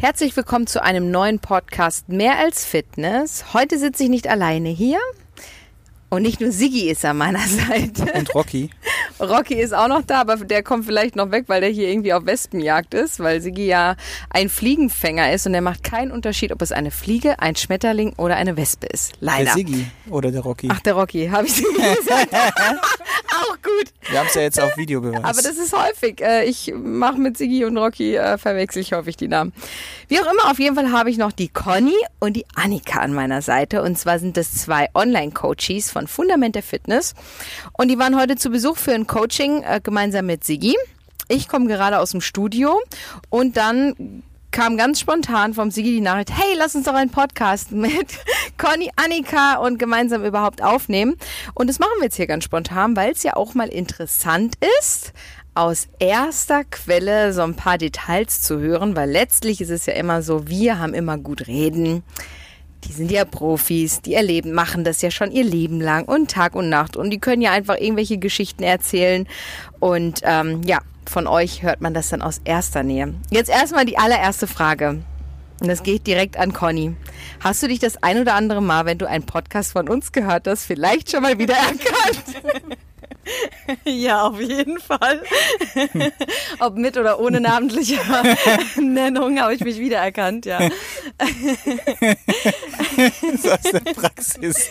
Herzlich willkommen zu einem neuen Podcast Mehr als Fitness. Heute sitze ich nicht alleine hier. Und nicht nur Siggi ist an meiner Seite. Und Rocky. Rocky ist auch noch da, aber der kommt vielleicht noch weg, weil der hier irgendwie auf Wespenjagd ist, weil Siggi ja ein Fliegenfänger ist und der macht keinen Unterschied, ob es eine Fliege, ein Schmetterling oder eine Wespe ist. Leider. Der Siggi oder der Rocky. Ach, der Rocky, habe ich Siggi gesagt. auch gut. Wir haben es ja jetzt auf Video beweist. Aber das ist häufig. Äh, ich mache mit Siggi und Rocky, äh, verwechsel ich häufig die Namen. Wie auch immer, auf jeden Fall habe ich noch die Conny und die Annika an meiner Seite. Und zwar sind das zwei Online-Coaches von Fundament der Fitness. Und die waren heute zu Besuch für ein Coaching äh, gemeinsam mit Siggi. Ich komme gerade aus dem Studio und dann kam ganz spontan vom Sigi die Nachricht, hey, lass uns doch einen Podcast mit Conny, Annika und gemeinsam überhaupt aufnehmen. Und das machen wir jetzt hier ganz spontan, weil es ja auch mal interessant ist, aus erster Quelle so ein paar Details zu hören, weil letztlich ist es ja immer so, wir haben immer gut reden. Die sind ja Profis, die erleben, machen das ja schon ihr Leben lang und Tag und Nacht und die können ja einfach irgendwelche Geschichten erzählen und ähm, ja, von euch hört man das dann aus erster Nähe. Jetzt erstmal die allererste Frage. Und das geht direkt an Conny. Hast du dich das ein oder andere Mal, wenn du einen Podcast von uns gehört hast, vielleicht schon mal wieder erkannt? Ja, auf jeden Fall. Ob mit oder ohne namentliche Nennung habe ich mich wiedererkannt, ja. so aus der Praxis.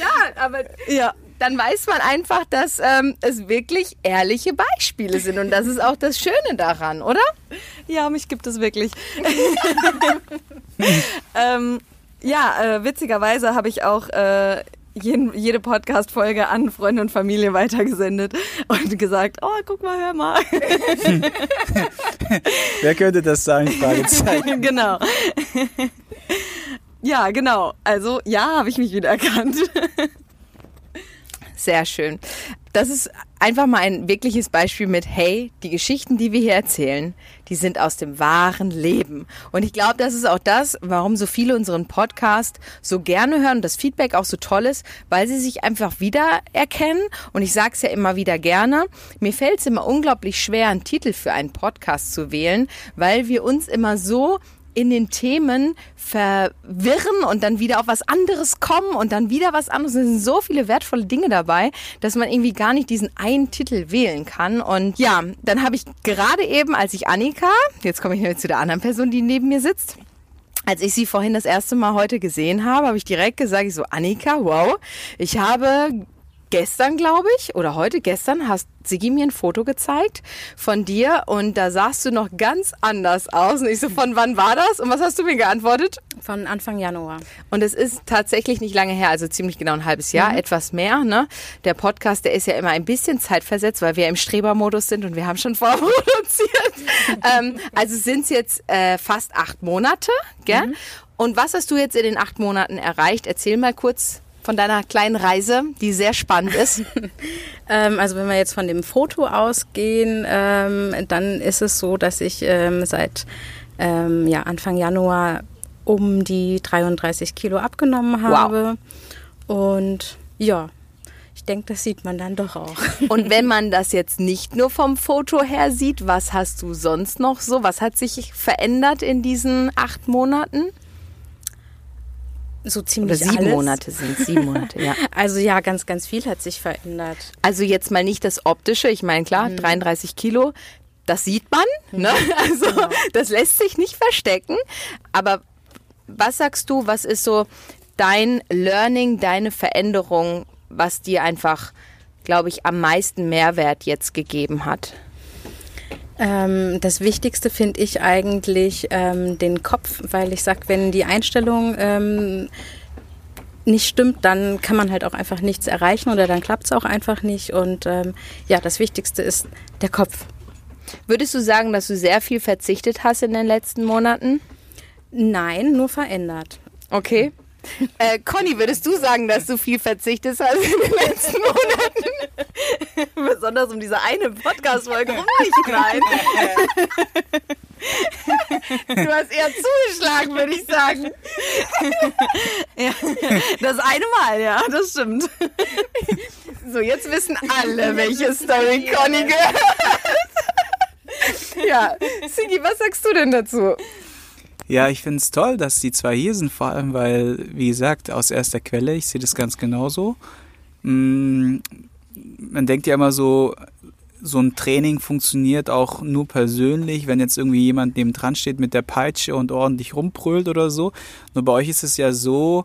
Ja, aber ja, dann weiß man einfach, dass ähm, es wirklich ehrliche Beispiele sind und das ist auch das Schöne daran, oder? Ja, mich gibt es wirklich. ähm, ja, äh, witzigerweise habe ich auch äh, jeden, jede Podcast-Folge an Freunde und Familie weitergesendet und gesagt, oh, guck mal, hör mal. Wer könnte das sein? Fragezeichen. genau. Ja, genau. Also ja, habe ich mich wieder erkannt. Sehr schön. Das ist einfach mal ein wirkliches Beispiel mit, hey, die Geschichten, die wir hier erzählen, die sind aus dem wahren Leben. Und ich glaube, das ist auch das, warum so viele unseren Podcast so gerne hören und das Feedback auch so toll ist, weil sie sich einfach wiedererkennen. Und ich sage es ja immer wieder gerne, mir fällt es immer unglaublich schwer, einen Titel für einen Podcast zu wählen, weil wir uns immer so in den Themen verwirren und dann wieder auf was anderes kommen und dann wieder was anderes. Es sind so viele wertvolle Dinge dabei, dass man irgendwie gar nicht diesen einen Titel wählen kann. Und ja, dann habe ich gerade eben, als ich Annika, jetzt komme ich zu der anderen Person, die neben mir sitzt, als ich sie vorhin das erste Mal heute gesehen habe, habe ich direkt gesagt, ich so, Annika, wow, ich habe gestern, glaube ich, oder heute, gestern, hast Sigi mir ein Foto gezeigt von dir und da sahst du noch ganz anders aus. Und ich so, von wann war das? Und was hast du mir geantwortet? Von Anfang Januar. Und es ist tatsächlich nicht lange her, also ziemlich genau ein halbes Jahr, mhm. etwas mehr. Ne? Der Podcast, der ist ja immer ein bisschen zeitversetzt, weil wir im Strebermodus sind und wir haben schon vorproduziert. ähm, also sind es jetzt äh, fast acht Monate, gell? Mhm. Und was hast du jetzt in den acht Monaten erreicht? Erzähl mal kurz von deiner kleinen Reise, die sehr spannend ist? ähm, also wenn wir jetzt von dem Foto ausgehen, ähm, dann ist es so, dass ich ähm, seit ähm, ja, Anfang Januar um die 33 Kilo abgenommen habe. Wow. Und ja, ich denke, das sieht man dann doch auch. Und wenn man das jetzt nicht nur vom Foto her sieht, was hast du sonst noch so? Was hat sich verändert in diesen acht Monaten? So ziemlich Oder sieben alles. Monate sind sieben Monate, ja. Also ja, ganz, ganz viel hat sich verändert. Also jetzt mal nicht das Optische. Ich meine, klar, mhm. 33 Kilo, das sieht man. Mhm. Ne? Also genau. das lässt sich nicht verstecken. Aber was sagst du, was ist so dein Learning, deine Veränderung, was dir einfach, glaube ich, am meisten Mehrwert jetzt gegeben hat? Ähm, das Wichtigste finde ich eigentlich ähm, den Kopf, weil ich sage, wenn die Einstellung ähm, nicht stimmt, dann kann man halt auch einfach nichts erreichen oder dann klappt es auch einfach nicht. Und ähm, ja, das Wichtigste ist der Kopf. Würdest du sagen, dass du sehr viel verzichtet hast in den letzten Monaten? Nein, nur verändert. Okay. Äh, Conny, würdest du sagen, dass du viel verzichtet hast in den letzten Monaten? Besonders um diese eine Podcast-Folge rum nicht, nein. Du hast eher zugeschlagen, würde ich sagen. Ja, das eine Mal, ja, das stimmt. So, jetzt wissen alle, welche Story Conny gehört. Ja, Sigi, was sagst du denn dazu? Ja, ich finde es toll, dass die zwei hier sind, vor allem weil, wie gesagt, aus erster Quelle, ich sehe das ganz genauso. Man denkt ja immer so, so ein Training funktioniert auch nur persönlich, wenn jetzt irgendwie jemand neben dran steht mit der Peitsche und ordentlich rumbrüllt oder so. Nur bei euch ist es ja so,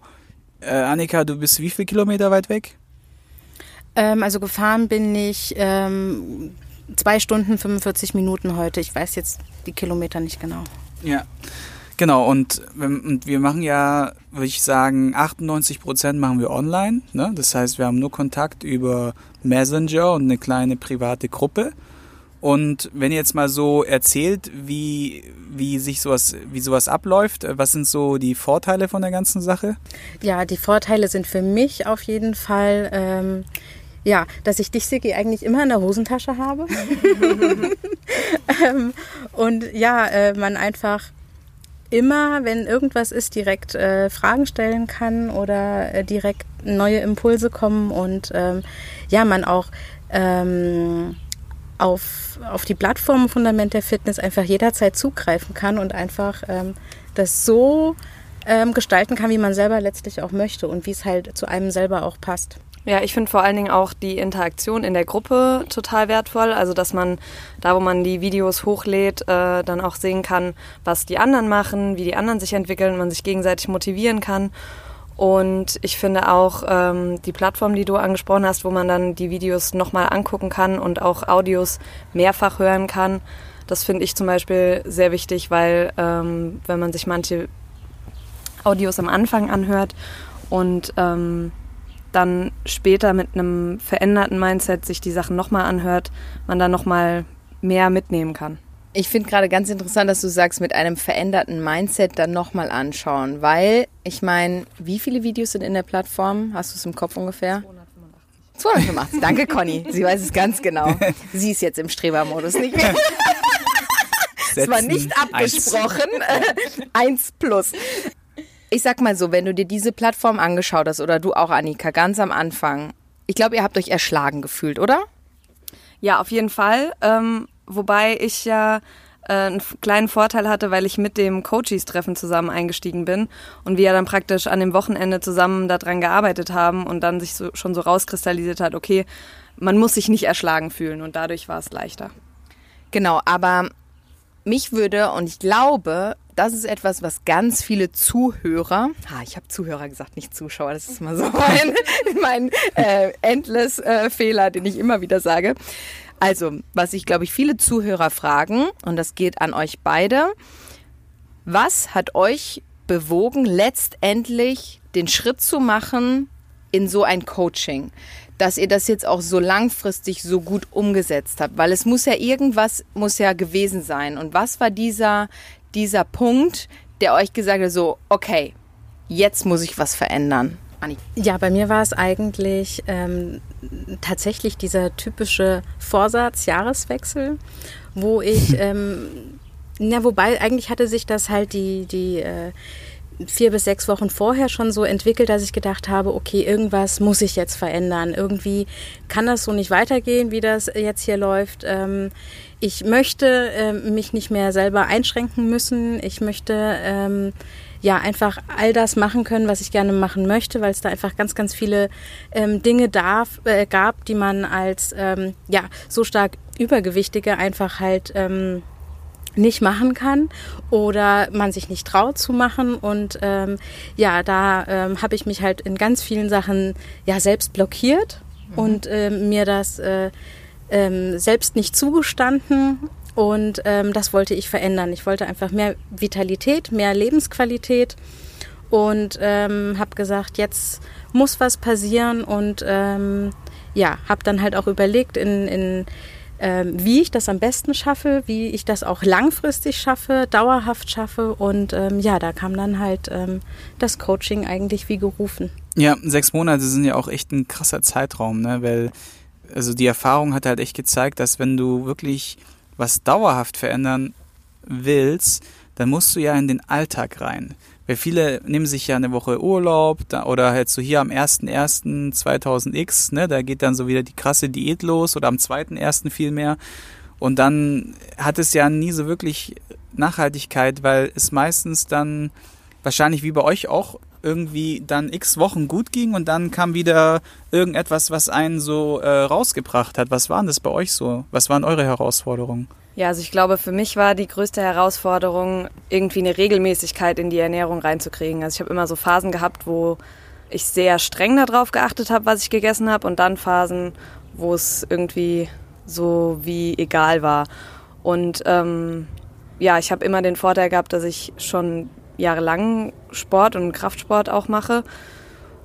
äh, Annika, du bist wie viel Kilometer weit weg? Ähm, also gefahren bin ich ähm, zwei Stunden 45 Minuten heute. Ich weiß jetzt die Kilometer nicht genau. Ja. Genau, und, und wir machen ja, würde ich sagen, 98 Prozent machen wir online. Ne? Das heißt, wir haben nur Kontakt über Messenger und eine kleine private Gruppe. Und wenn ihr jetzt mal so erzählt, wie, wie sich sowas, wie sowas abläuft, was sind so die Vorteile von der ganzen Sache? Ja, die Vorteile sind für mich auf jeden Fall, ähm, ja, dass ich dich, Sigi, eigentlich immer in der Hosentasche habe. ähm, und ja, äh, man einfach immer, wenn irgendwas ist, direkt äh, Fragen stellen kann oder äh, direkt neue Impulse kommen und ähm, ja, man auch ähm, auf, auf die Plattform Fundament der Fitness einfach jederzeit zugreifen kann und einfach ähm, das so ähm, gestalten kann, wie man selber letztlich auch möchte und wie es halt zu einem selber auch passt. Ja, ich finde vor allen Dingen auch die Interaktion in der Gruppe total wertvoll. Also, dass man da, wo man die Videos hochlädt, äh, dann auch sehen kann, was die anderen machen, wie die anderen sich entwickeln, man sich gegenseitig motivieren kann. Und ich finde auch ähm, die Plattform, die du angesprochen hast, wo man dann die Videos nochmal angucken kann und auch Audios mehrfach hören kann, das finde ich zum Beispiel sehr wichtig, weil ähm, wenn man sich manche Audios am Anfang anhört und ähm, dann später mit einem veränderten Mindset sich die Sachen nochmal anhört, man dann nochmal mehr mitnehmen kann. Ich finde gerade ganz interessant, dass du sagst, mit einem veränderten Mindset dann nochmal anschauen, weil ich meine, wie viele Videos sind in der Plattform? Hast du es im Kopf ungefähr? 285. Danke, Conny. Sie weiß es ganz genau. Sie ist jetzt im Strebermodus nicht mehr. Es war nicht eins. abgesprochen. Eins plus. Ich sag mal so, wenn du dir diese Plattform angeschaut hast oder du auch, Annika, ganz am Anfang, ich glaube, ihr habt euch erschlagen gefühlt, oder? Ja, auf jeden Fall. Ähm, wobei ich ja äh, einen kleinen Vorteil hatte, weil ich mit dem Coaches-Treffen zusammen eingestiegen bin und wir ja dann praktisch an dem Wochenende zusammen daran gearbeitet haben und dann sich so, schon so rauskristallisiert hat, okay, man muss sich nicht erschlagen fühlen und dadurch war es leichter. Genau, aber mich würde, und ich glaube, das ist etwas, was ganz viele Zuhörer, ha, ich habe Zuhörer gesagt, nicht Zuschauer, das ist mal so mein, mein äh, endless äh, Fehler, den ich immer wieder sage. Also, was ich glaube ich viele Zuhörer fragen, und das geht an euch beide, was hat euch bewogen, letztendlich den Schritt zu machen in so ein Coaching? Dass ihr das jetzt auch so langfristig so gut umgesetzt habt, weil es muss ja irgendwas, muss ja gewesen sein. Und was war dieser, dieser Punkt, der euch gesagt hat, so, okay, jetzt muss ich was verändern? Anni. Ja, bei mir war es eigentlich ähm, tatsächlich dieser typische Vorsatz, Jahreswechsel, wo ich, ähm, na, wobei eigentlich hatte sich das halt die, die äh, vier bis sechs Wochen vorher schon so entwickelt, dass ich gedacht habe, okay, irgendwas muss ich jetzt verändern. Irgendwie kann das so nicht weitergehen, wie das jetzt hier läuft. Ähm, ich möchte ähm, mich nicht mehr selber einschränken müssen. Ich möchte ähm, ja einfach all das machen können, was ich gerne machen möchte, weil es da einfach ganz, ganz viele ähm, Dinge darf, äh, gab, die man als ähm, ja so stark übergewichtige einfach halt ähm, nicht machen kann oder man sich nicht traut zu machen. Und ähm, ja, da ähm, habe ich mich halt in ganz vielen Sachen ja selbst blockiert und ähm, mir das äh, ähm, selbst nicht zugestanden. Und ähm, das wollte ich verändern. Ich wollte einfach mehr Vitalität, mehr Lebensqualität und ähm, habe gesagt, jetzt muss was passieren und ähm, ja, habe dann halt auch überlegt, in, in ähm, wie ich das am besten schaffe, wie ich das auch langfristig schaffe, dauerhaft schaffe und ähm, ja, da kam dann halt ähm, das Coaching eigentlich wie gerufen. Ja, sechs Monate sind ja auch echt ein krasser Zeitraum, ne? Weil, also die Erfahrung hat halt echt gezeigt, dass wenn du wirklich was dauerhaft verändern willst, dann musst du ja in den Alltag rein. Weil viele nehmen sich ja eine Woche Urlaub da, oder halt so hier am 1.1.2000X, ne, da geht dann so wieder die krasse Diät los oder am 2.1. viel mehr. Und dann hat es ja nie so wirklich Nachhaltigkeit, weil es meistens dann wahrscheinlich wie bei euch auch irgendwie dann x Wochen gut ging und dann kam wieder irgendetwas, was einen so äh, rausgebracht hat. Was waren das bei euch so? Was waren eure Herausforderungen? Ja, also ich glaube, für mich war die größte Herausforderung, irgendwie eine Regelmäßigkeit in die Ernährung reinzukriegen. Also ich habe immer so Phasen gehabt, wo ich sehr streng darauf geachtet habe, was ich gegessen habe und dann Phasen, wo es irgendwie so wie egal war. Und ähm, ja, ich habe immer den Vorteil gehabt, dass ich schon jahrelang Sport und Kraftsport auch mache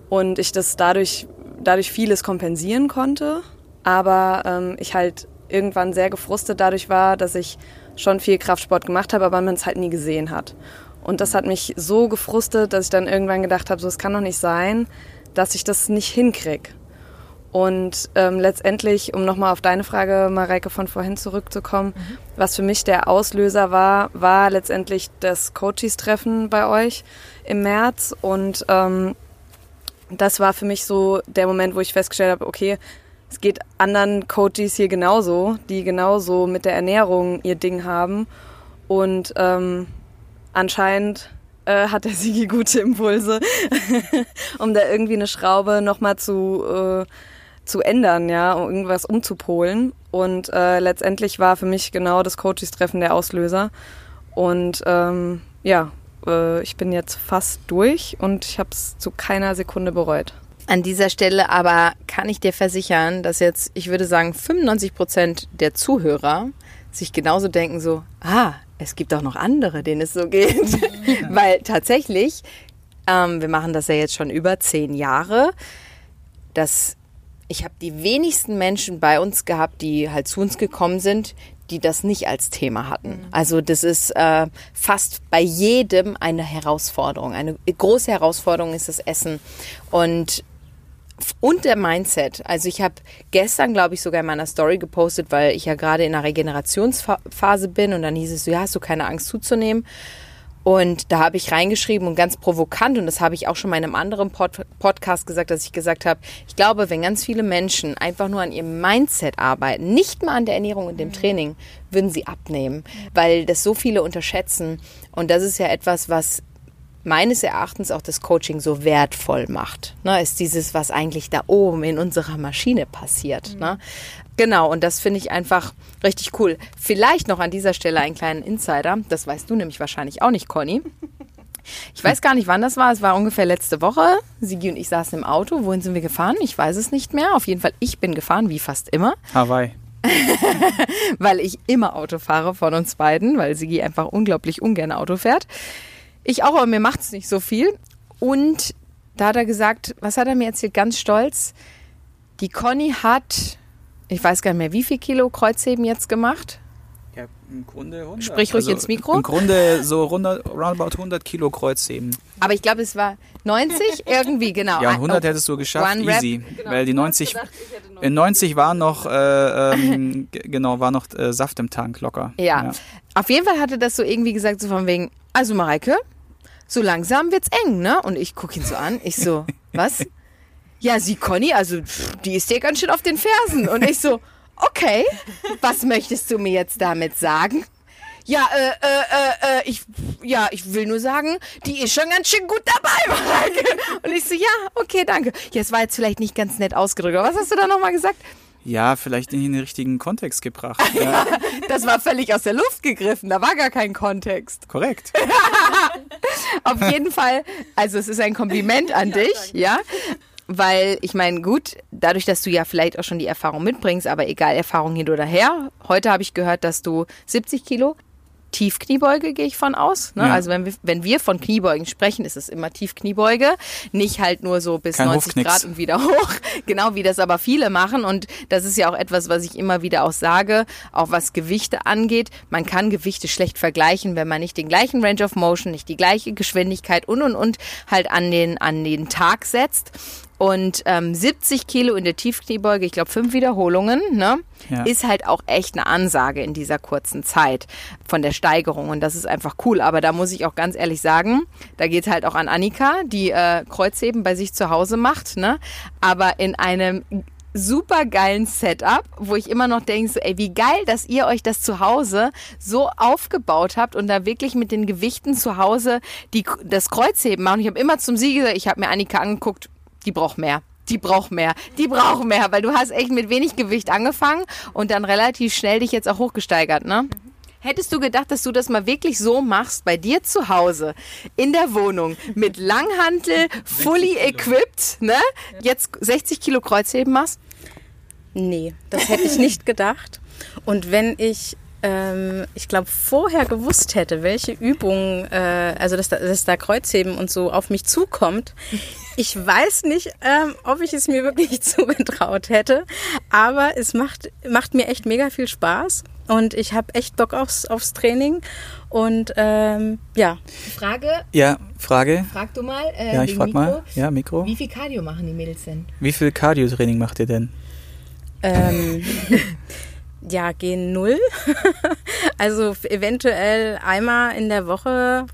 und ich das dadurch, dadurch vieles kompensieren konnte. Aber ähm, ich halt irgendwann sehr gefrustet dadurch war, dass ich schon viel Kraftsport gemacht habe, aber man es halt nie gesehen hat. Und das hat mich so gefrustet, dass ich dann irgendwann gedacht habe, so es kann doch nicht sein, dass ich das nicht hinkriege. Und ähm, letztendlich, um nochmal auf deine Frage, Mareike, von vorhin zurückzukommen, mhm. was für mich der Auslöser war, war letztendlich das Coaches-Treffen bei euch im März. Und ähm, das war für mich so der Moment, wo ich festgestellt habe, okay, es geht anderen Coaches hier genauso, die genauso mit der Ernährung ihr Ding haben. Und ähm, anscheinend äh, hat der Sigi gute Impulse, um da irgendwie eine Schraube nochmal zu, äh, zu ändern, ja, um irgendwas umzupolen. Und äh, letztendlich war für mich genau das Coaches-Treffen der Auslöser. Und ähm, ja, äh, ich bin jetzt fast durch und ich habe es zu keiner Sekunde bereut. An dieser Stelle aber kann ich dir versichern, dass jetzt, ich würde sagen, 95 Prozent der Zuhörer sich genauso denken, so, ah, es gibt auch noch andere, denen es so geht. Weil tatsächlich, ähm, wir machen das ja jetzt schon über zehn Jahre, dass ich habe die wenigsten Menschen bei uns gehabt, die halt zu uns gekommen sind, die das nicht als Thema hatten. Mhm. Also das ist äh, fast bei jedem eine Herausforderung. Eine große Herausforderung ist das Essen. Und und der Mindset. Also ich habe gestern, glaube ich, sogar in meiner Story gepostet, weil ich ja gerade in einer Regenerationsphase bin und dann hieß es so, ja, hast du keine Angst zuzunehmen? Und da habe ich reingeschrieben und ganz provokant, und das habe ich auch schon mal in einem anderen Pod Podcast gesagt, dass ich gesagt habe, ich glaube, wenn ganz viele Menschen einfach nur an ihrem Mindset arbeiten, nicht mal an der Ernährung und dem mhm. Training, würden sie abnehmen, weil das so viele unterschätzen. Und das ist ja etwas, was meines Erachtens auch das Coaching so wertvoll macht. Ne, ist dieses, was eigentlich da oben in unserer Maschine passiert. Mhm. Ne? Genau, und das finde ich einfach richtig cool. Vielleicht noch an dieser Stelle einen kleinen Insider. Das weißt du nämlich wahrscheinlich auch nicht, Conny. Ich weiß gar nicht, wann das war. Es war ungefähr letzte Woche. Sigi und ich saßen im Auto. Wohin sind wir gefahren? Ich weiß es nicht mehr. Auf jeden Fall, ich bin gefahren, wie fast immer. Hawaii. weil ich immer Auto fahre von uns beiden, weil Sigi einfach unglaublich ungern Auto fährt. Ich auch, aber mir macht es nicht so viel. Und da hat er gesagt, was hat er mir erzählt? Ganz stolz. Die Conny hat, ich weiß gar nicht mehr, wie viel Kilo Kreuzheben jetzt gemacht? Ja, im Grunde 100. Sprich ruhig also ins Mikro. Im Grunde so roundabout 100 Kilo Kreuzheben. Aber ich glaube, es war 90 irgendwie, genau. Ja, 100 hättest du geschafft, easy. Genau. Weil die 90, in 90 war noch, äh, ähm, genau, war noch äh, Saft im Tank, locker. Ja. ja. Auf jeden Fall hatte das so irgendwie gesagt, so von wegen, also Mareike, so langsam wird's eng, ne? Und ich gucke ihn so an. Ich so, was? Ja, sie Conny, also pff, die ist dir ganz schön auf den Fersen. Und ich so, okay, was möchtest du mir jetzt damit sagen? Ja, äh, äh, äh, äh, ich, ja, ich will nur sagen, die ist schon ganz schön gut dabei, Mareike. Und ich so, ja, okay, danke. Ja, es war jetzt vielleicht nicht ganz nett ausgedrückt, aber was hast du da nochmal gesagt? Ja, vielleicht in den richtigen Kontext gebracht. Ja, das war völlig aus der Luft gegriffen. Da war gar kein Kontext. Korrekt. Auf jeden Fall, also es ist ein Kompliment an dich, ja. Weil ich meine, gut, dadurch, dass du ja vielleicht auch schon die Erfahrung mitbringst, aber egal, Erfahrung hin oder her. Heute habe ich gehört, dass du 70 Kilo Tiefkniebeuge, gehe ich von aus. Ne? Ja. Also wenn wir, wenn wir von Kniebeugen sprechen, ist es immer Tiefkniebeuge. Nicht halt nur so bis Kein 90 Hofknicks. Grad und wieder hoch. Genau wie das aber viele machen. Und das ist ja auch etwas, was ich immer wieder auch sage, auch was Gewichte angeht. Man kann Gewichte schlecht vergleichen, wenn man nicht den gleichen Range of Motion, nicht die gleiche Geschwindigkeit und und und halt an den, an den Tag setzt. Und ähm, 70 Kilo in der Tiefkniebeuge, ich glaube fünf Wiederholungen, ne? Ja. ist halt auch echt eine Ansage in dieser kurzen Zeit von der Steigerung. Und das ist einfach cool. Aber da muss ich auch ganz ehrlich sagen, da geht halt auch an Annika, die äh, Kreuzheben bei sich zu Hause macht, ne? aber in einem super geilen Setup, wo ich immer noch denke, so, ey, wie geil, dass ihr euch das zu Hause so aufgebaut habt und da wirklich mit den Gewichten zu Hause die, das Kreuzheben machen. Ich habe immer zum Sieg gesagt, ich habe mir Annika angeguckt, die braucht mehr. Die braucht mehr, die braucht mehr, weil du hast echt mit wenig Gewicht angefangen und dann relativ schnell dich jetzt auch hochgesteigert, ne? Hättest du gedacht, dass du das mal wirklich so machst, bei dir zu Hause, in der Wohnung, mit Langhantel, fully equipped, ne? Jetzt 60 Kilo Kreuzheben machst? Nee, das hätte ich nicht gedacht. Und wenn ich, ähm, ich glaube, vorher gewusst hätte, welche Übungen, äh, also dass da, dass da Kreuzheben und so auf mich zukommt, ich weiß nicht, ähm, ob ich es mir wirklich zugetraut hätte, aber es macht, macht mir echt mega viel Spaß und ich habe echt Bock aufs, aufs Training und ähm, ja. Frage? Ja, Frage. Frag du mal. Äh, Ja, ich frag mal. Ja, Mikro. Wie viel Cardio machen die Mädels denn? Wie viel Cardio-Training macht ihr denn? Ähm, ja, gehen null. also eventuell einmal in der Woche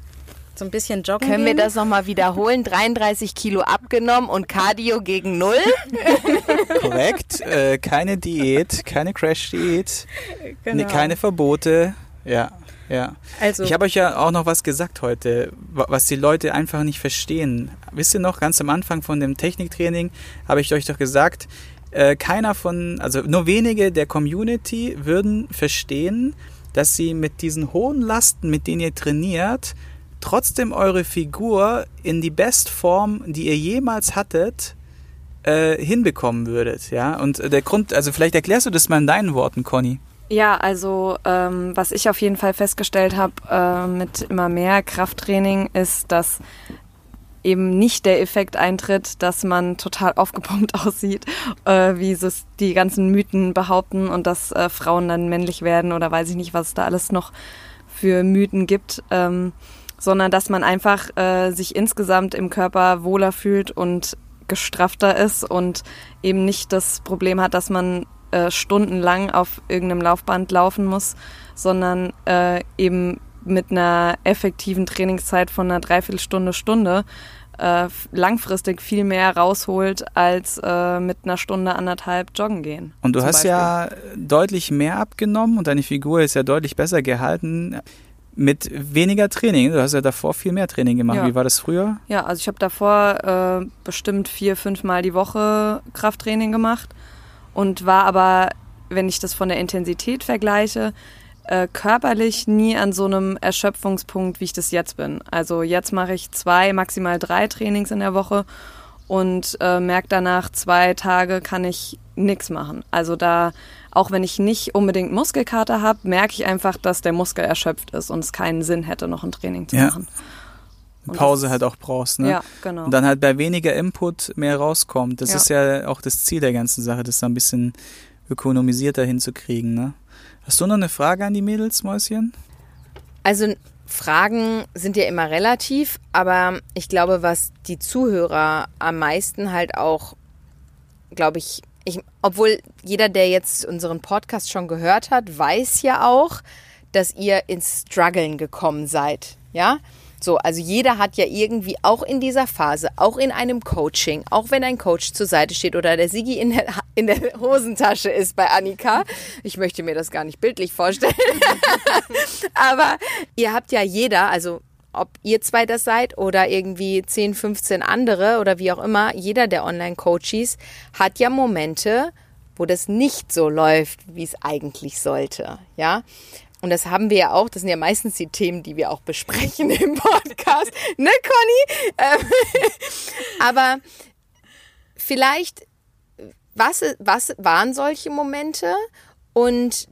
so ein bisschen joggen. Können wir gehen. das nochmal wiederholen? 33 Kilo abgenommen und Cardio gegen Null? Korrekt. äh, keine Diät, keine Crash-Diät, Genau. keine Verbote. Ja, ja. Also, Ich habe euch ja auch noch was gesagt heute, wa- was die Leute einfach nicht verstehen. Wisst ihr noch, ganz am Anfang von dem Techniktraining habe ich euch doch gesagt, äh, keiner von, also nur wenige der Community würden verstehen, dass sie mit diesen hohen Lasten, mit denen ihr trainiert, trotzdem eure Figur in die Bestform, die ihr jemals hattet, äh, hinbekommen würdet. Ja, und der Grund, also vielleicht erklärst du das mal in deinen Worten, Conny. Ja, also ähm, was ich auf jeden Fall festgestellt habe äh, mit immer mehr Krafttraining ist, dass eben nicht der Effekt eintritt, dass man total aufgepumpt aussieht, äh, wie es die ganzen Mythen behaupten und dass äh, Frauen dann männlich werden oder weiß ich nicht, was es da alles noch für Mythen gibt, ähm, sondern dass man einfach äh, sich insgesamt im Körper wohler fühlt und gestraffter ist und eben nicht das Problem hat, dass man äh, stundenlang auf irgendeinem Laufband laufen muss, sondern äh, eben mit einer effektiven Trainingszeit von einer Dreiviertelstunde, Stunde äh, langfristig viel mehr rausholt als äh, mit einer Stunde, anderthalb joggen gehen. Und du hast Beispiel. ja deutlich mehr abgenommen und deine Figur ist ja deutlich besser gehalten mit weniger Training. Du hast ja davor viel mehr Training gemacht. Ja. Wie war das früher? Ja, also ich habe davor äh, bestimmt vier, fünf Mal die Woche Krafttraining gemacht und war aber, wenn ich das von der Intensität vergleiche, äh, körperlich nie an so einem Erschöpfungspunkt, wie ich das jetzt bin. Also jetzt mache ich zwei, maximal drei Trainings in der Woche und äh, merke danach, zwei Tage kann ich nichts machen. Also da, auch wenn ich nicht unbedingt Muskelkater habe, merke ich einfach, dass der Muskel erschöpft ist und es keinen Sinn hätte, noch ein Training zu Ja. machen. Pause das- halt auch brauchst, ne? Ja, genau. Und dann halt bei weniger Input mehr rauskommt. Das Ja. ist ja auch das Ziel der ganzen Sache, das da ein bisschen ökonomisierter hinzukriegen, ne? Hast du noch eine Frage an die Mädels, Mäuschen? Also Fragen sind ja immer relativ, aber ich glaube, was die Zuhörer am meisten halt auch, glaube ich, ich, obwohl jeder, der jetzt unseren Podcast schon gehört hat, weiß ja auch, dass ihr ins Struggeln gekommen seid, ja? So, also jeder hat ja irgendwie auch in dieser Phase, auch in einem Coaching, auch wenn ein Coach zur Seite steht oder der Sigi in der, in der Hosentasche ist bei Annika. Ich möchte mir das gar nicht bildlich vorstellen. Aber ihr habt ja jeder, also ob ihr zwei das seid oder irgendwie 10, 15 andere oder wie auch immer, jeder der Online-Coaches hat ja Momente, wo das nicht so läuft, wie es eigentlich sollte, ja. Und das haben wir ja auch, das sind ja meistens die Themen, die wir auch besprechen im Podcast, ne, Conny? Ähm, Aber vielleicht, was, was waren solche Momente und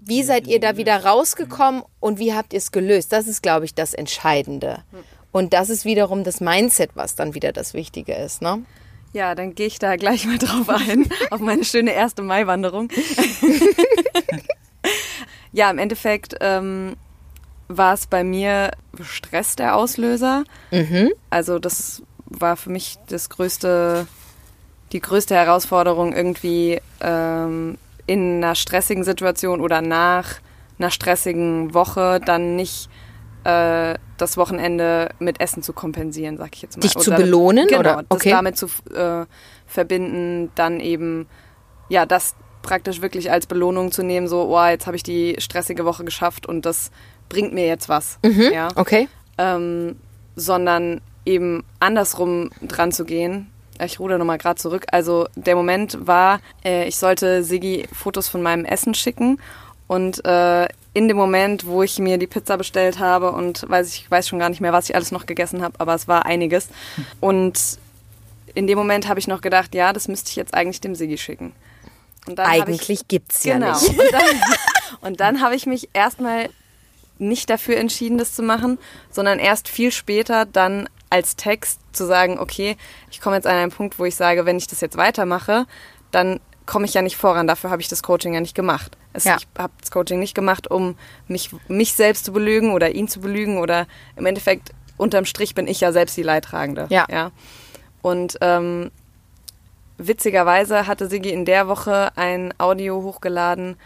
wie seid ihr da wieder rausgekommen und wie habt ihr es gelöst? Das ist, glaube ich, das Entscheidende. Und das ist wiederum das Mindset, was dann wieder das Wichtige ist, ne? Ja, dann gehe ich da gleich mal drauf ein, auf meine schöne erste Maiwanderung. Ja, im Endeffekt ähm, war es bei mir Stress der Auslöser. Also das war für mich das größte, die größte Herausforderung irgendwie ähm, in einer stressigen Situation oder nach einer stressigen Woche dann nicht äh, das Wochenende mit Essen zu kompensieren, sag ich jetzt mal. Dich zu Oder- belohnen, Genau, oder? Okay. das damit zu äh, verbinden, dann eben, ja, das praktisch wirklich als Belohnung zu nehmen, so, oh, jetzt habe ich die stressige Woche geschafft und das bringt mir jetzt was. Mhm. Ja Okay. ähm, sondern eben andersrum dran zu gehen. Ich ruder nochmal gerade zurück. Also der Moment war, äh, ich sollte Sigi Fotos von meinem Essen schicken und äh, in dem Moment, wo ich mir die Pizza bestellt habe und weiß ich weiß schon gar nicht mehr, was ich alles noch gegessen habe, aber es war einiges. Und in dem Moment habe ich noch gedacht, ja, das müsste ich jetzt eigentlich dem Sigi schicken. Und dann habe ich, Eigentlich gibt's ja Genau. nicht. Und dann, und dann habe ich mich erstmal nicht dafür entschieden, das zu machen, sondern erst viel später dann als Text zu sagen, okay, ich komme jetzt an einen Punkt, wo ich sage, wenn ich das jetzt weitermache, dann komme ich ja nicht voran. Dafür habe ich das Coaching ja nicht gemacht. Es, Ja. Ich habe das Coaching nicht gemacht, um mich, mich selbst zu belügen oder ihn zu belügen oder im Endeffekt unterm Strich bin ich ja selbst die Leidtragende. Ja. ja. Und ähm, witzigerweise hatte Sigi in der Woche ein Audio hochgeladen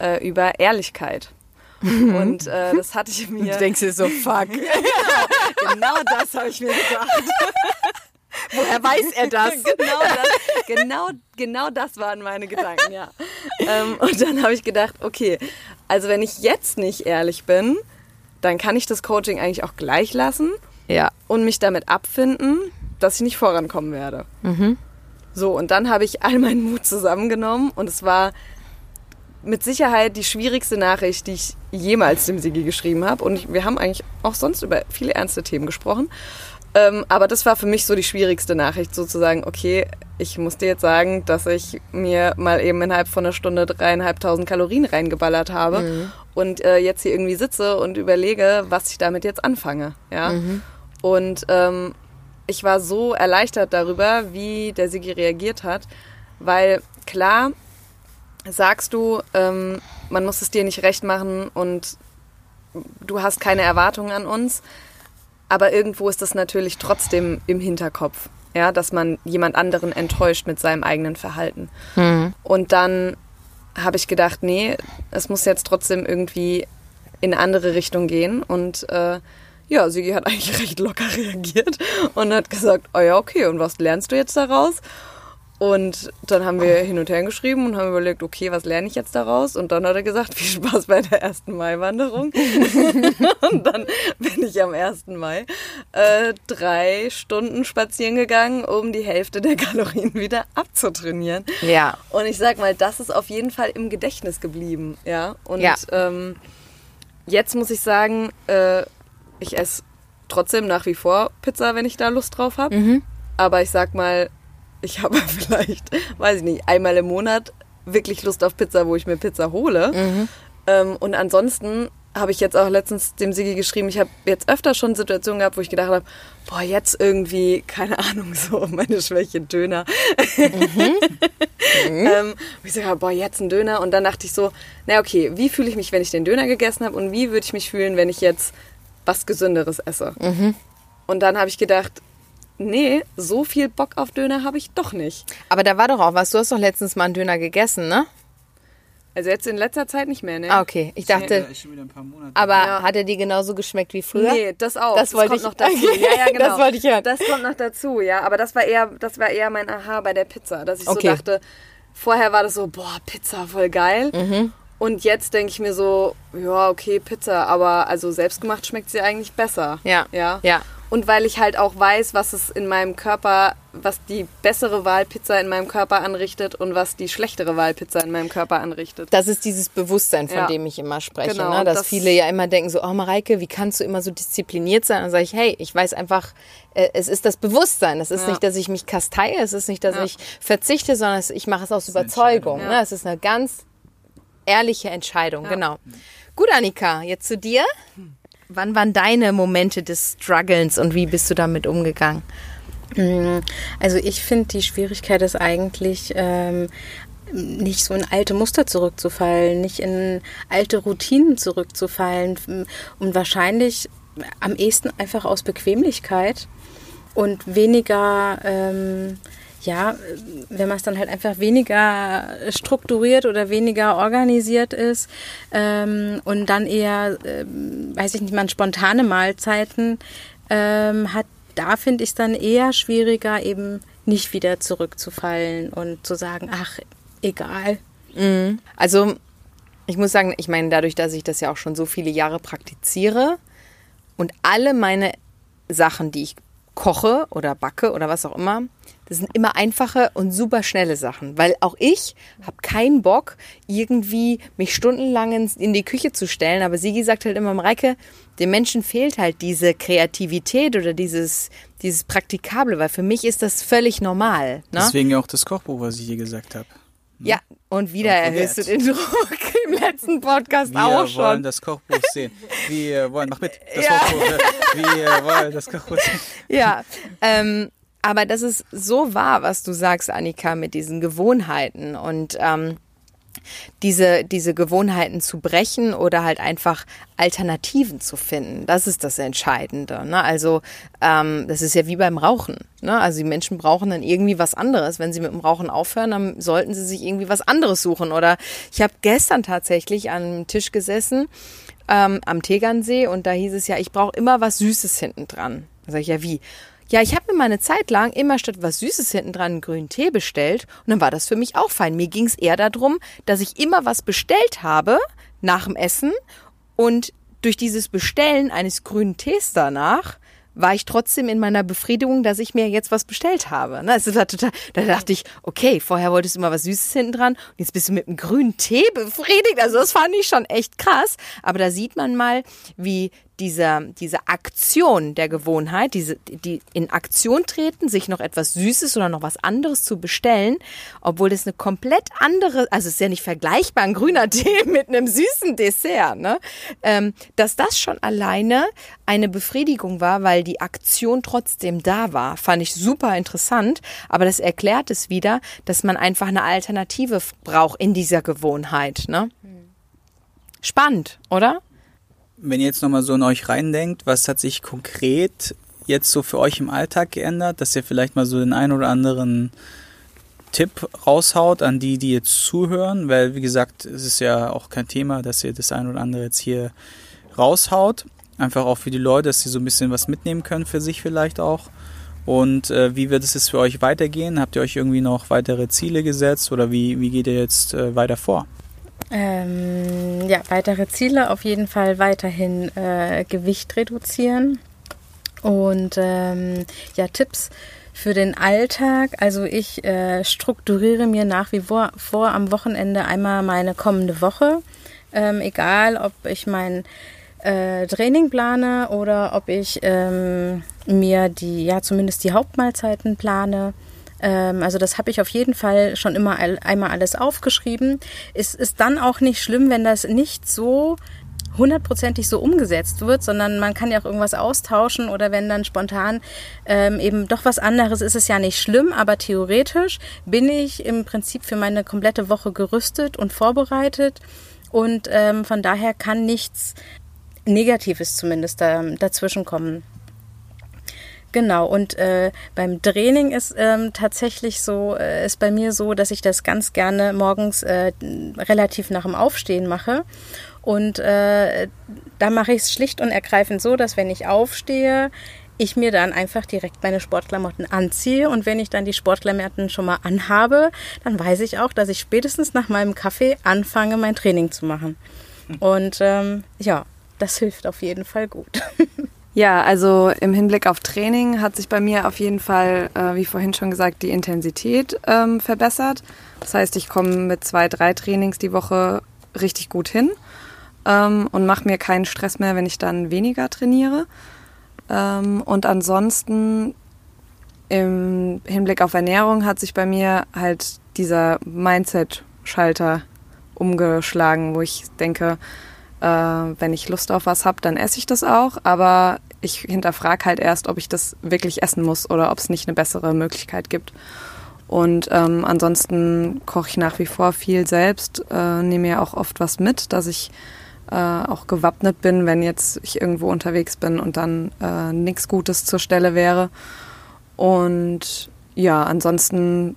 äh, über Ehrlichkeit. Und äh, das hatte ich mir. Du denkst dir so, fuck. genau das habe ich mir gedacht. Woher weiß er das? genau, das genau, genau das waren meine Gedanken, ja. Ähm, und dann habe ich gedacht, okay, also wenn ich jetzt nicht ehrlich bin, dann kann ich das Coaching eigentlich auch gleich lassen Ja. und mich damit abfinden, dass ich nicht vorankommen werde. So, und dann habe ich all meinen Mut zusammengenommen und es war mit Sicherheit die schwierigste Nachricht, die ich jemals dem Sigi geschrieben habe. Und ich, wir haben eigentlich auch sonst über viele ernste Themen gesprochen. Ähm, aber das war für mich so die schwierigste Nachricht, sozusagen, okay, ich muss dir jetzt sagen, dass ich mir mal eben innerhalb von einer Stunde dreieinhalbtausend Kalorien reingeballert habe und äh, jetzt hier irgendwie sitze und überlege, was ich damit jetzt anfange. Ja? Und ähm, ich war so erleichtert darüber, wie der Sigi reagiert hat, weil klar sagst du, ähm, man muss es dir nicht recht machen und du hast keine Erwartungen an uns, aber irgendwo ist das natürlich trotzdem im Hinterkopf, ja, dass man jemand anderen enttäuscht mit seinem eigenen Verhalten. Und dann habe ich gedacht, nee, es muss jetzt trotzdem irgendwie in eine andere Richtung gehen und äh, ja, Sigi hat eigentlich recht locker reagiert und hat gesagt, oh ja, okay, und was lernst du jetzt daraus? Und dann haben wir hin und her geschrieben und haben überlegt, okay, was lerne ich jetzt daraus? Und dann hat er gesagt, viel Spaß bei der ersten Mai-Wanderung. und dann bin ich am 1. Mai äh, drei Stunden spazieren gegangen, um die Hälfte der Kalorien wieder abzutrainieren. Ja. Und ich sag mal, das ist auf jeden Fall im Gedächtnis geblieben, ja. Und Ja. Ähm, jetzt muss ich sagen, äh, ich esse trotzdem nach wie vor Pizza, wenn ich da Lust drauf habe. Aber ich sag mal, ich habe vielleicht, weiß ich nicht, einmal im Monat wirklich Lust auf Pizza, wo ich mir Pizza hole. Ähm, und ansonsten habe ich jetzt auch letztens dem Sigi geschrieben, ich habe jetzt öfter schon Situationen gehabt, wo ich gedacht habe, boah, jetzt irgendwie, keine Ahnung, so meine Schwäche Döner. ähm, wo ich gesagt habe, boah, jetzt ein Döner. Und dann dachte ich so, na okay, wie fühle ich mich, wenn ich den Döner gegessen habe und wie würde ich mich fühlen, wenn ich jetzt was Gesünderes esse? Und dann habe ich gedacht, nee, so viel Bock auf Döner habe ich doch nicht. Aber da war doch auch was. Du hast doch letztens mal einen Döner gegessen, ne? Also jetzt in letzter Zeit nicht mehr, ne? Ah, okay. Ich dachte, ist schon wieder ein paar Monate. aber Ja. hat er dir genauso geschmeckt wie früher? Nee, das auch. Das wollte kommt ich- noch dazu. Okay, Ja, ja, genau. das wollte ich hören. Das kommt noch dazu, ja. Aber das war eher, das war eher mein Aha bei der Pizza, dass ich Okay. so dachte, vorher war das so, boah, Pizza, voll geil. Mhm. Und jetzt denke ich mir so, ja, okay, Pizza, aber also selbstgemacht schmeckt sie eigentlich besser. Ja. Ja. Ja. Und weil ich halt auch weiß, was es in meinem Körper, was die bessere Wahl Pizza in meinem Körper anrichtet und was die schlechtere Wahl Pizza in meinem Körper anrichtet. Das ist dieses Bewusstsein, von Ja. dem ich immer spreche. Genau, ne? Dass das- viele ja immer denken so, oh Mareike, wie kannst du immer so diszipliniert sein? Und sage ich, hey, ich weiß einfach, äh, es ist das Bewusstsein. Es ist Ja. nicht, dass ich mich kasteie, es ist nicht, dass Ja. ich verzichte, sondern ich mache es aus Überzeugung. Ne? Es ist eine ganz ehrliche Entscheidung, genau. Gut, Annika, jetzt zu dir. Wann waren deine Momente des Strugglens und wie bist du damit umgegangen? Also ich finde, die Schwierigkeit ist eigentlich, ähm, nicht so in alte Muster zurückzufallen, nicht in alte Routinen zurückzufallen und wahrscheinlich am ehesten einfach aus Bequemlichkeit und weniger ähm, ja, wenn man es dann halt einfach weniger strukturiert oder weniger organisiert ist ähm, und dann eher, ähm, weiß ich nicht, man spontane Mahlzeiten ähm, hat, da finde ich es dann eher schwieriger, eben nicht wieder zurückzufallen und zu sagen, ach, egal. Mhm. Also ich muss sagen, ich meine, dadurch, dass ich das ja auch schon so viele Jahre praktiziere und alle meine Sachen, die ich koche oder backe oder was auch immer, das sind immer einfache und super schnelle Sachen, weil auch ich habe keinen Bock, irgendwie mich stundenlang in die Küche zu stellen. Aber Sigi sagt halt immer, Mareike, dem Menschen fehlt halt diese Kreativität oder dieses, dieses Praktikable, weil für mich ist das völlig normal. Ne? Deswegen auch das Kochbuch, was ich hier gesagt habe. Ne? Ja, und wieder erhöhst du den Druck im letzten Podcast wir auch schon. Wir wollen das Kochbuch sehen. Wir wollen, mach mit, das ja. Kochbuch. Wir wollen das Kochbuch sehen. Ja, ähm, aber das ist so wahr, was du sagst, Annika, mit diesen Gewohnheiten und ähm, diese, diese Gewohnheiten zu brechen oder halt einfach Alternativen zu finden. Das ist das Entscheidende. Ne? Also ähm, das ist ja wie beim Rauchen. Ne? Also die Menschen brauchen dann irgendwie was anderes. Wenn sie mit dem Rauchen aufhören, dann sollten sie sich irgendwie was anderes suchen. Oder ich habe gestern tatsächlich an einem Tisch gesessen ähm, am Tegernsee und da hieß es ja, ich brauche immer was Süßes hinten dran. Da sag ich ja, wie? Ja, ich habe mir meine Zeit lang immer statt was Süßes hinten dran einen grünen Tee bestellt und dann war das für mich auch fein. Mir ging es eher darum, dass ich immer was bestellt habe nach dem Essen und durch dieses Bestellen eines grünen Tees danach war ich trotzdem in meiner Befriedigung, dass ich mir jetzt was bestellt habe. Ne? Also war total, da dachte ich, okay, vorher wolltest du immer was Süßes hinten dran und jetzt bist du mit einem grünen Tee befriedigt. Also das fand ich schon echt krass. Aber da sieht man mal, wie diese, diese Aktion der Gewohnheit, diese, die in Aktion treten, sich noch etwas Süßes oder noch was anderes zu bestellen, obwohl das eine komplett andere, also es ist ja nicht vergleichbar, ein grüner Tee mit einem süßen Dessert, ne? Ähm, dass das schon alleine eine Befriedigung war, weil die Aktion trotzdem da war, fand ich super interessant, aber das erklärt es wieder, dass man einfach eine Alternative braucht in dieser Gewohnheit, ne? Spannend, oder? Wenn ihr jetzt nochmal so in euch reindenkt, was hat sich konkret jetzt so für euch im Alltag geändert, dass ihr vielleicht mal so den einen oder anderen Tipp raushaut an die, die jetzt zuhören, weil wie gesagt, es ist ja auch kein Thema, dass ihr das ein oder andere jetzt hier raushaut. Einfach auch für die Leute, dass sie so ein bisschen was mitnehmen können für sich vielleicht auch. Und äh, wie wird es jetzt für euch weitergehen? Habt ihr euch irgendwie noch weitere Ziele gesetzt oder wie, wie geht ihr jetzt äh, weiter vor? Ähm, ja, weitere Ziele auf jeden Fall weiterhin äh, Gewicht reduzieren und ähm, ja, Tipps für den Alltag. Also ich äh, strukturiere mir nach wie vor, vor am Wochenende einmal meine kommende Woche. Ähm, egal, ob ich mein äh, Training plane oder ob ich ähm, mir die, ja, zumindest die Hauptmahlzeiten plane. Ähm, also das habe ich auf jeden Fall schon immer einmal alles aufgeschrieben. Es ist dann auch nicht schlimm, wenn das nicht so hundertprozentig so umgesetzt wird, sondern man kann ja auch irgendwas austauschen oder wenn dann spontan ähm, eben doch was anderes ist, es ja nicht schlimm, aber theoretisch bin ich im Prinzip für meine komplette Woche gerüstet und vorbereitet und ähm, von daher kann nichts Negatives zumindest da, dazwischen kommen. Genau, und äh, beim Training ist ähm, tatsächlich so, äh, ist bei mir so, dass ich das ganz gerne morgens äh, relativ nach dem Aufstehen mache. Und äh, da mache ich es schlicht und ergreifend so, dass wenn ich aufstehe, ich mir dann einfach direkt meine Sportklamotten anziehe und wenn ich dann die Sportklamotten schon mal anhabe, dann weiß ich auch, dass ich spätestens nach meinem Kaffee anfange, mein Training zu machen. Und ähm, ja, das hilft auf jeden Fall gut. Ja, also im Hinblick auf Training hat sich bei mir auf jeden Fall, äh, wie vorhin schon gesagt, die Intensität ähm, verbessert. Das heißt, ich komme mit zwei, drei Trainings die Woche richtig gut hin ähm, und mache mir keinen Stress mehr, wenn ich dann weniger trainiere. Ähm, und ansonsten im Hinblick auf Ernährung hat sich bei mir halt dieser Mindset-Schalter umgeschlagen, wo ich denke, äh, wenn ich Lust auf was habe, dann esse ich das auch. Aber ich hinterfrage halt erst, ob ich das wirklich essen muss oder ob es nicht eine bessere Möglichkeit gibt. Und ähm, ansonsten koche ich nach wie vor viel selbst, äh, nehme ja auch oft was mit, dass ich äh, auch gewappnet bin, wenn jetzt ich irgendwo unterwegs bin und dann äh, nichts Gutes zur Stelle wäre. Und ja, ansonsten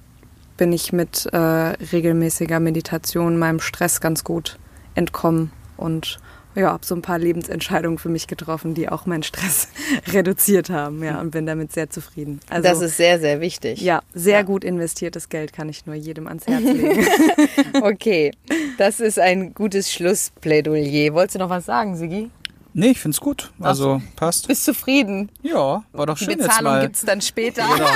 bin ich mit äh, regelmäßiger Meditation meinem Stress ganz gut entkommen und ja, habe so ein paar Lebensentscheidungen für mich getroffen, die auch meinen Stress reduziert haben, ja, und bin damit sehr zufrieden. Also, das ist sehr, sehr wichtig. Ja, sehr ja. gut investiertes Geld kann ich nur jedem ans Herz legen. okay, das ist ein gutes Schlussplädoyer. Wolltest du noch was sagen, Sigi? Nee, ich find's gut. Also passt. Bist zufrieden? Ja, war doch schön Die jetzt Bezahlung mal. gibt's dann später. Genau.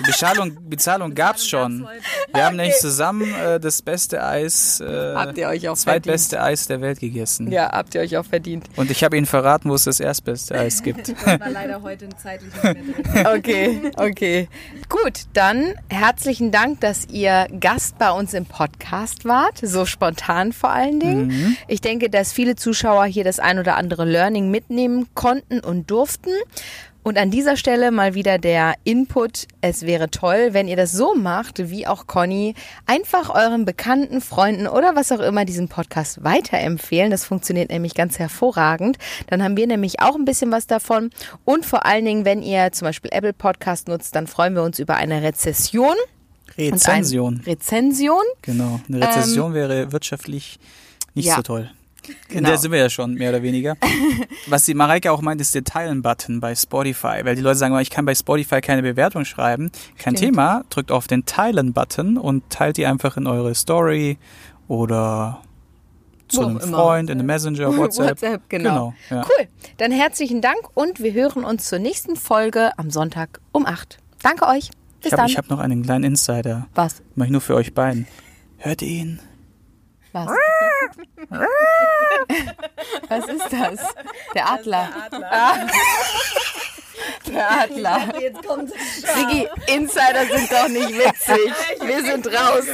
Die Bezahlung, Bezahlung gab's schon. Wir haben nämlich zusammen äh, das beste Eis, äh, Habt ihr euch auch zweitbeste Eis der Welt gegessen. Ja, habt ihr euch auch verdient. Und ich habe Ihnen verraten, wo es das erstbeste Eis gibt. Ich war leider heute drin. Okay, okay. Gut, dann herzlichen Dank, dass ihr Gast bei uns im Podcast wart. So spontan vor allen Dingen. Mhm. Ich denke, dass viele Zuschauer hier das ein oder andere Learning mitnehmen konnten und durften. Und an dieser Stelle mal wieder der Input. Es wäre toll, wenn ihr das so macht, wie auch Conny, einfach euren Bekannten, Freunden oder was auch immer diesen Podcast weiterempfehlen. Das funktioniert nämlich ganz hervorragend. Dann haben wir nämlich auch ein bisschen was davon. Und vor allen Dingen, wenn ihr zum Beispiel Apple Podcast nutzt, dann freuen wir uns über eine Rezession. Rezension. Rezension. Genau. Eine Rezession wäre wirtschaftlich nicht ja. so toll. In Genau. der sind wir ja schon, mehr oder weniger. Was die Mareike auch meint, ist der Teilen-Button bei Spotify. Weil die Leute sagen, ich kann bei Spotify keine Bewertung schreiben. Kein Stimmt. Thema, drückt auf den Teilen-Button und teilt die einfach in eure Story oder zu einem immer. Freund, in einem Messenger, WhatsApp. WhatsApp, genau. ja. Cool. Dann herzlichen Dank und wir hören uns zur nächsten Folge am Sonntag um 8. Danke euch. Bis Ich habe dann. ich hab noch einen kleinen Insider. Was? Mach ich nur für euch beiden. Hört ihn? Was? Was ist das? Der Adler. Ah. Der Adler. Jetzt kommt Sigi, Insider sind doch nicht witzig. Wir sind raus.